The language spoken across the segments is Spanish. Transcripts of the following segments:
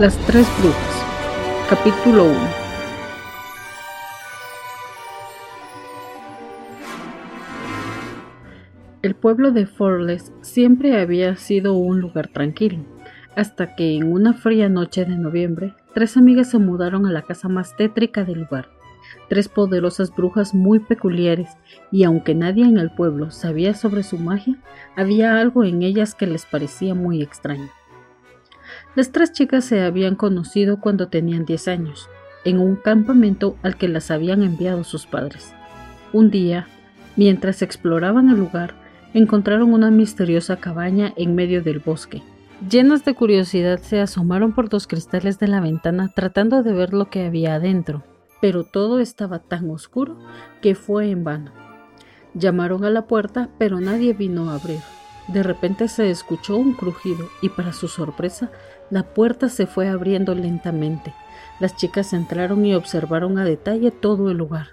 Las tres brujas. Capítulo 1. El pueblo de Forles siempre había sido un lugar tranquilo, hasta que en una fría noche de noviembre, tres amigas se mudaron a la casa más tétrica del lugar. Tres poderosas brujas muy peculiares, y aunque nadie en el pueblo sabía sobre su magia, había algo en ellas que les parecía muy extraño. Las tres chicas se habían conocido cuando tenían 10 años, en un campamento al que las habían enviado sus padres. Un día, mientras exploraban el lugar, encontraron una misteriosa cabaña en medio del bosque. Llenas de curiosidad se asomaron por los cristales de la ventana tratando de ver lo que había adentro, pero todo estaba tan oscuro que fue en vano. Llamaron a la puerta, pero nadie vino a abrir. De repente se escuchó un crujido y para su sorpresa la puerta se fue abriendo lentamente. Las chicas entraron y observaron a detalle todo el lugar.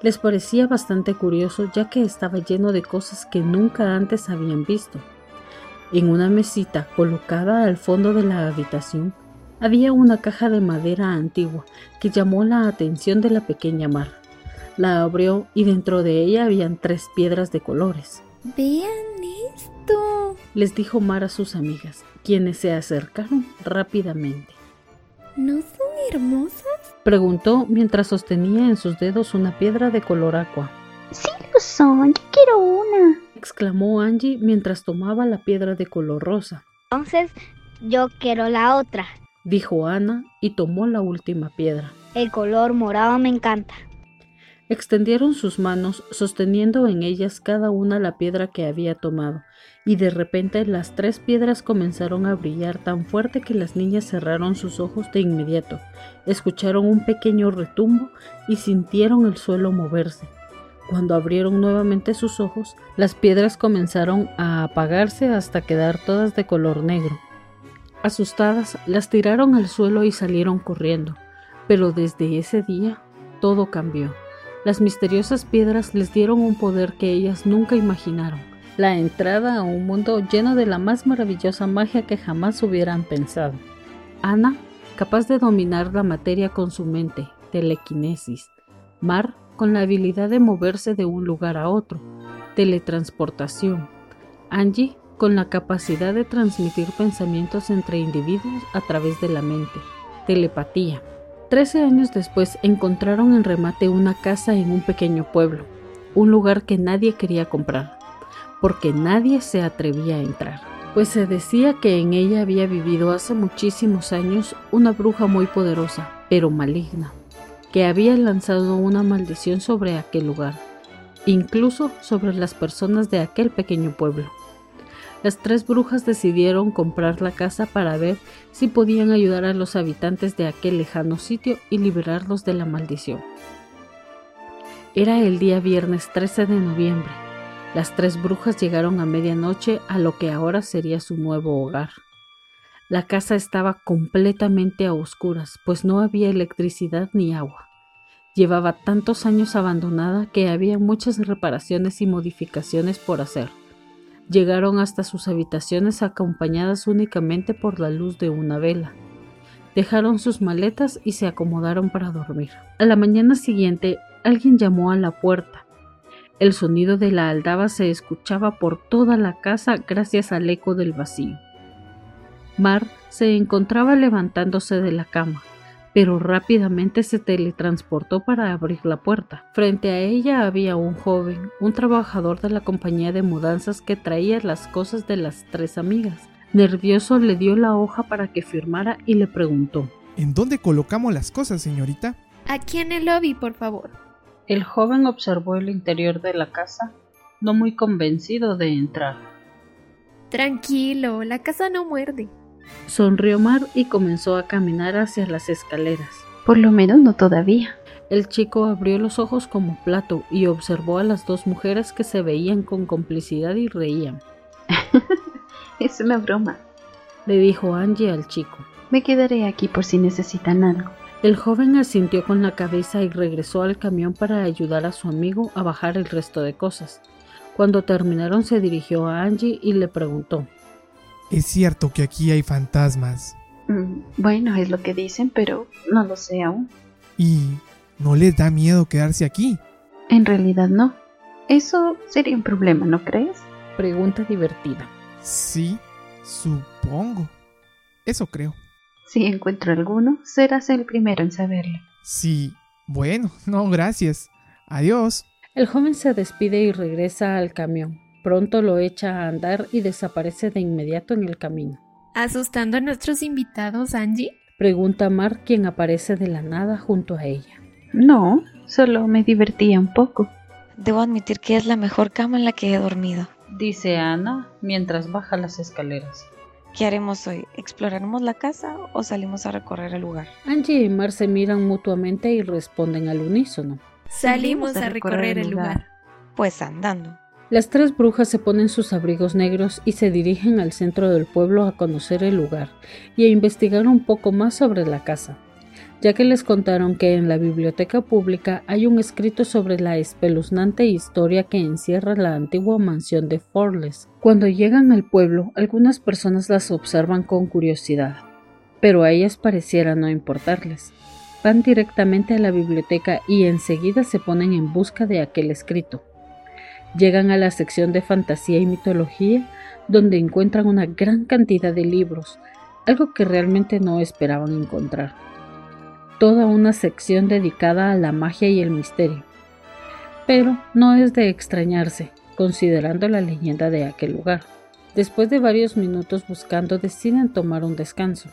Les parecía bastante curioso ya que estaba lleno de cosas que nunca antes habían visto. En una mesita colocada al fondo de la habitación había una caja de madera antigua que llamó la atención de la pequeña Mar. La abrió y dentro de ella habían tres piedras de colores. Vean esto, les dijo Mar a sus amigas quienes se acercaron rápidamente. ¿No son hermosas? Preguntó mientras sostenía en sus dedos una piedra de color agua. Sí lo son, yo quiero una. exclamó Angie mientras tomaba la piedra de color rosa. Entonces yo quiero la otra, dijo Ana y tomó la última piedra. El color morado me encanta. Extendieron sus manos sosteniendo en ellas cada una la piedra que había tomado, y de repente las tres piedras comenzaron a brillar tan fuerte que las niñas cerraron sus ojos de inmediato, escucharon un pequeño retumbo y sintieron el suelo moverse. Cuando abrieron nuevamente sus ojos, las piedras comenzaron a apagarse hasta quedar todas de color negro. Asustadas, las tiraron al suelo y salieron corriendo, pero desde ese día todo cambió. Las misteriosas piedras les dieron un poder que ellas nunca imaginaron, la entrada a un mundo lleno de la más maravillosa magia que jamás hubieran pensado. Ana, capaz de dominar la materia con su mente, telequinesis. Mar, con la habilidad de moverse de un lugar a otro, teletransportación. Angie, con la capacidad de transmitir pensamientos entre individuos a través de la mente, telepatía. Trece años después encontraron en remate una casa en un pequeño pueblo, un lugar que nadie quería comprar, porque nadie se atrevía a entrar, pues se decía que en ella había vivido hace muchísimos años una bruja muy poderosa, pero maligna, que había lanzado una maldición sobre aquel lugar, incluso sobre las personas de aquel pequeño pueblo. Las tres brujas decidieron comprar la casa para ver si podían ayudar a los habitantes de aquel lejano sitio y liberarlos de la maldición. Era el día viernes 13 de noviembre. Las tres brujas llegaron a medianoche a lo que ahora sería su nuevo hogar. La casa estaba completamente a oscuras, pues no había electricidad ni agua. Llevaba tantos años abandonada que había muchas reparaciones y modificaciones por hacer llegaron hasta sus habitaciones acompañadas únicamente por la luz de una vela. Dejaron sus maletas y se acomodaron para dormir. A la mañana siguiente, alguien llamó a la puerta. El sonido de la aldaba se escuchaba por toda la casa gracias al eco del vacío. Mar se encontraba levantándose de la cama pero rápidamente se teletransportó para abrir la puerta. Frente a ella había un joven, un trabajador de la compañía de mudanzas que traía las cosas de las tres amigas. Nervioso le dio la hoja para que firmara y le preguntó ¿En dónde colocamos las cosas, señorita? Aquí en el lobby, por favor. El joven observó el interior de la casa, no muy convencido de entrar. Tranquilo, la casa no muerde. Sonrió Mar y comenzó a caminar hacia las escaleras. Por lo menos no todavía. El chico abrió los ojos como plato y observó a las dos mujeres que se veían con complicidad y reían. es una broma, le dijo Angie al chico. Me quedaré aquí por si necesitan algo. El joven asintió con la cabeza y regresó al camión para ayudar a su amigo a bajar el resto de cosas. Cuando terminaron se dirigió a Angie y le preguntó es cierto que aquí hay fantasmas. Mm, Bueno, es lo que dicen, pero no lo sé aún. ¿Y no les da miedo quedarse aquí? En realidad no. Eso sería un problema, ¿no crees? Pregunta divertida. Sí, supongo. Eso creo. Si encuentro alguno, serás el primero en saberlo. Sí, bueno, no, gracias. Adiós. El joven se despide y regresa al camión. Pronto lo echa a andar y desaparece de inmediato en el camino. ¿Asustando a nuestros invitados, Angie? Pregunta Mar, quien aparece de la nada junto a ella. No, solo me divertía un poco. Debo admitir que es la mejor cama en la que he dormido. dice Ana mientras baja las escaleras. ¿Qué haremos hoy? ¿Exploraremos la casa o salimos a recorrer el lugar? Angie y Mar se miran mutuamente y responden al unísono. Salimos a recorrer el lugar. Pues andando. Las tres brujas se ponen sus abrigos negros y se dirigen al centro del pueblo a conocer el lugar y a investigar un poco más sobre la casa, ya que les contaron que en la biblioteca pública hay un escrito sobre la espeluznante historia que encierra la antigua mansión de Forles. Cuando llegan al pueblo, algunas personas las observan con curiosidad, pero a ellas pareciera no importarles. Van directamente a la biblioteca y enseguida se ponen en busca de aquel escrito. Llegan a la sección de fantasía y mitología, donde encuentran una gran cantidad de libros, algo que realmente no esperaban encontrar. Toda una sección dedicada a la magia y el misterio. Pero no es de extrañarse, considerando la leyenda de aquel lugar. Después de varios minutos buscando, deciden tomar un descanso.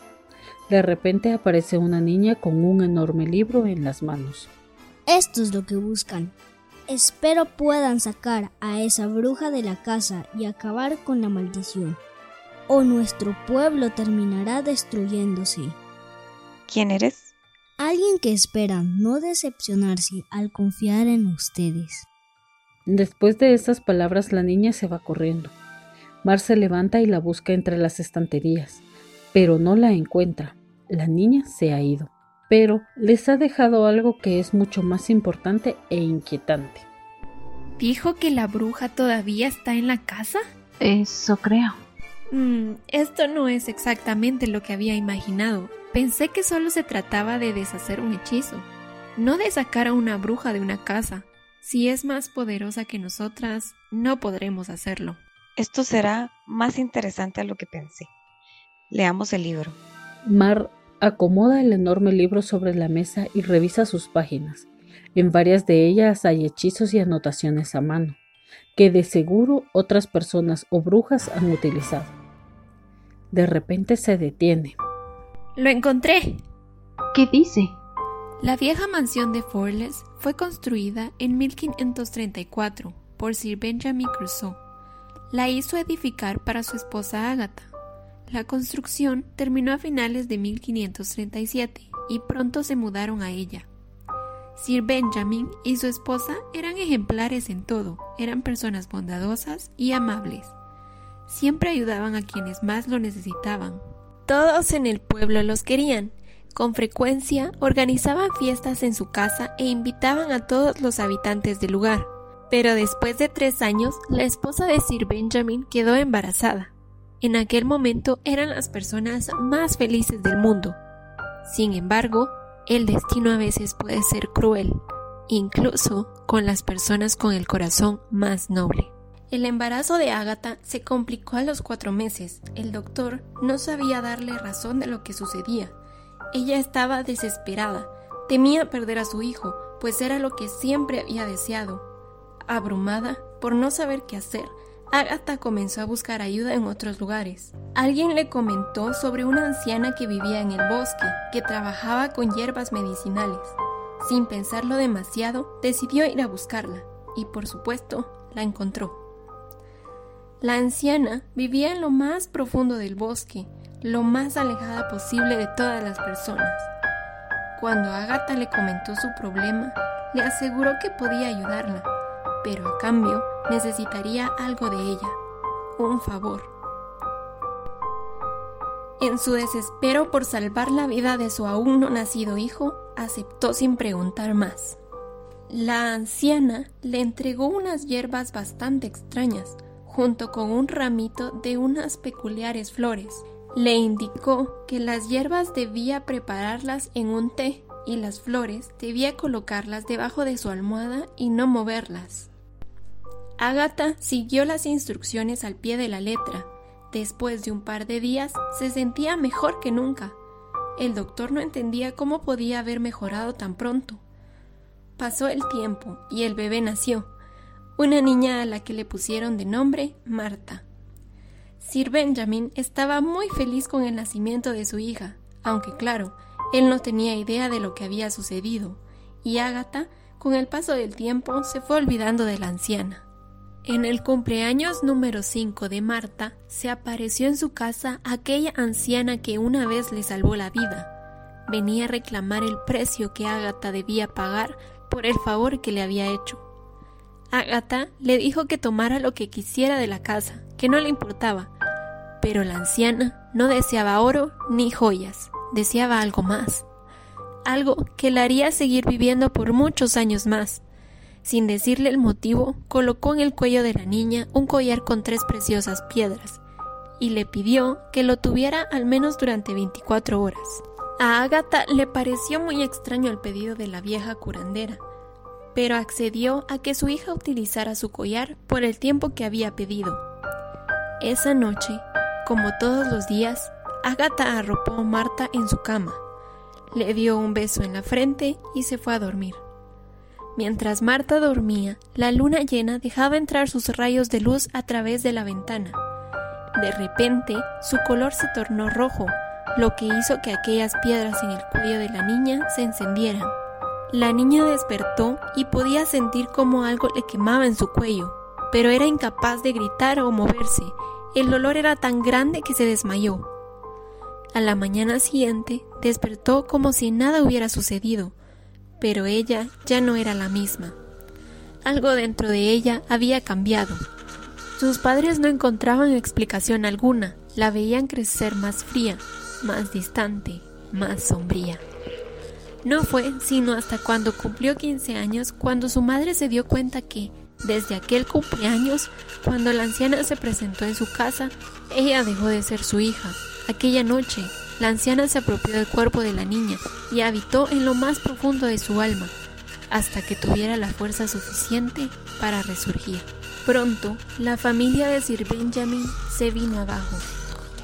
De repente aparece una niña con un enorme libro en las manos. Esto es lo que buscan. Espero puedan sacar a esa bruja de la casa y acabar con la maldición. O nuestro pueblo terminará destruyéndose. ¿Quién eres? Alguien que espera no decepcionarse al confiar en ustedes. Después de estas palabras la niña se va corriendo. Mar se levanta y la busca entre las estanterías, pero no la encuentra. La niña se ha ido, pero les ha dejado algo que es mucho más importante e inquietante. ¿Dijo que la bruja todavía está en la casa? Eso creo. Mm, esto no es exactamente lo que había imaginado. Pensé que solo se trataba de deshacer un hechizo, no de sacar a una bruja de una casa. Si es más poderosa que nosotras, no podremos hacerlo. Esto será más interesante a lo que pensé. Leamos el libro. Mar acomoda el enorme libro sobre la mesa y revisa sus páginas. En varias de ellas hay hechizos y anotaciones a mano, que de seguro otras personas o brujas han utilizado. De repente se detiene. ¡Lo encontré! ¿Qué dice? La vieja mansión de Forles fue construida en 1534 por Sir Benjamin Crusoe. La hizo edificar para su esposa Agatha. La construcción terminó a finales de 1537 y pronto se mudaron a ella. Sir Benjamin y su esposa eran ejemplares en todo, eran personas bondadosas y amables. Siempre ayudaban a quienes más lo necesitaban. Todos en el pueblo los querían. Con frecuencia organizaban fiestas en su casa e invitaban a todos los habitantes del lugar. Pero después de tres años, la esposa de Sir Benjamin quedó embarazada. En aquel momento eran las personas más felices del mundo. Sin embargo, el destino a veces puede ser cruel, incluso con las personas con el corazón más noble. El embarazo de Agatha se complicó a los cuatro meses. El doctor no sabía darle razón de lo que sucedía. Ella estaba desesperada, temía perder a su hijo, pues era lo que siempre había deseado. Abrumada por no saber qué hacer, Agatha comenzó a buscar ayuda en otros lugares. Alguien le comentó sobre una anciana que vivía en el bosque, que trabajaba con hierbas medicinales. Sin pensarlo demasiado, decidió ir a buscarla, y por supuesto, la encontró. La anciana vivía en lo más profundo del bosque, lo más alejada posible de todas las personas. Cuando Agatha le comentó su problema, le aseguró que podía ayudarla, pero a cambio necesitaría algo de ella, un favor. En su desespero por salvar la vida de su aún no nacido hijo, aceptó sin preguntar más. La anciana le entregó unas hierbas bastante extrañas, junto con un ramito de unas peculiares flores. Le indicó que las hierbas debía prepararlas en un té y las flores debía colocarlas debajo de su almohada y no moverlas. Agatha siguió las instrucciones al pie de la letra. Después de un par de días se sentía mejor que nunca. El doctor no entendía cómo podía haber mejorado tan pronto. Pasó el tiempo y el bebé nació, una niña a la que le pusieron de nombre Marta. Sir Benjamin estaba muy feliz con el nacimiento de su hija, aunque claro, él no tenía idea de lo que había sucedido, y Ágata, con el paso del tiempo, se fue olvidando de la anciana. En el cumpleaños número 5 de Marta, se apareció en su casa aquella anciana que una vez le salvó la vida. Venía a reclamar el precio que Ágata debía pagar por el favor que le había hecho. Ágata le dijo que tomara lo que quisiera de la casa, que no le importaba, pero la anciana no deseaba oro ni joyas, deseaba algo más, algo que la haría seguir viviendo por muchos años más. Sin decirle el motivo, colocó en el cuello de la niña un collar con tres preciosas piedras y le pidió que lo tuviera al menos durante 24 horas. A Ágata le pareció muy extraño el pedido de la vieja curandera, pero accedió a que su hija utilizara su collar por el tiempo que había pedido. Esa noche, como todos los días, Agatha arropó a Marta en su cama, le dio un beso en la frente y se fue a dormir. Mientras Marta dormía, la luna llena dejaba entrar sus rayos de luz a través de la ventana. De repente, su color se tornó rojo, lo que hizo que aquellas piedras en el cuello de la niña se encendieran. La niña despertó y podía sentir como algo le quemaba en su cuello, pero era incapaz de gritar o moverse, el dolor era tan grande que se desmayó. A la mañana siguiente despertó como si nada hubiera sucedido, pero ella ya no era la misma. Algo dentro de ella había cambiado. Sus padres no encontraban explicación alguna, la veían crecer más fría, más distante, más sombría. No fue sino hasta cuando cumplió 15 años cuando su madre se dio cuenta que, desde aquel cumpleaños, cuando la anciana se presentó en su casa, ella dejó de ser su hija. Aquella noche, la anciana se apropió del cuerpo de la niña y habitó en lo más profundo de su alma, hasta que tuviera la fuerza suficiente para resurgir. Pronto, la familia de Sir Benjamin se vino abajo.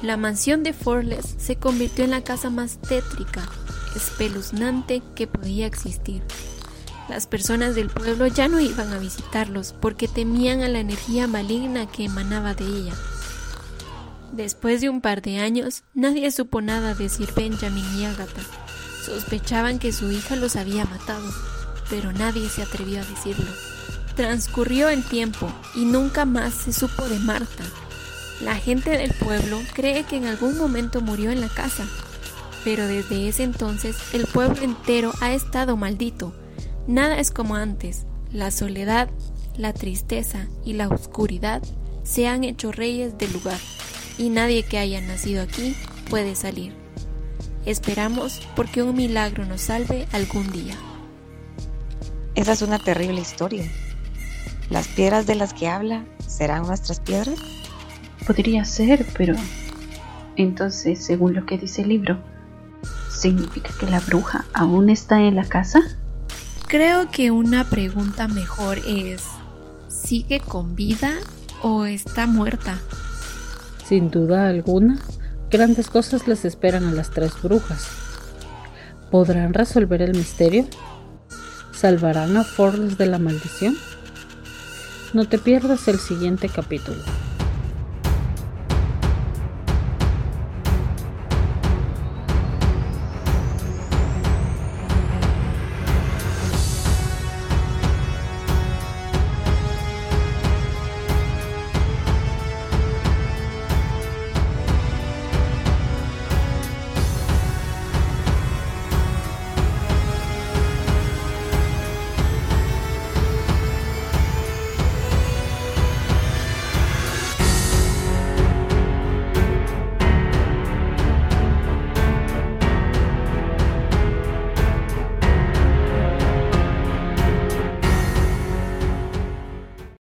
La mansión de Forles se convirtió en la casa más tétrica, espeluznante que podía existir. Las personas del pueblo ya no iban a visitarlos porque temían a la energía maligna que emanaba de ella. Después de un par de años, nadie supo nada de Sir Benjamin y Agatha. Sospechaban que su hija los había matado, pero nadie se atrevió a decirlo. Transcurrió el tiempo y nunca más se supo de Marta. La gente del pueblo cree que en algún momento murió en la casa, pero desde ese entonces el pueblo entero ha estado maldito Nada es como antes. La soledad, la tristeza y la oscuridad se han hecho reyes del lugar y nadie que haya nacido aquí puede salir. Esperamos porque un milagro nos salve algún día. Esa es una terrible historia. ¿Las piedras de las que habla serán nuestras piedras? Podría ser, pero entonces, según lo que dice el libro, ¿significa que la bruja aún está en la casa? Creo que una pregunta mejor es, ¿sigue con vida o está muerta? Sin duda alguna, grandes cosas les esperan a las tres brujas. ¿Podrán resolver el misterio? ¿Salvarán a Forles de la maldición? No te pierdas el siguiente capítulo.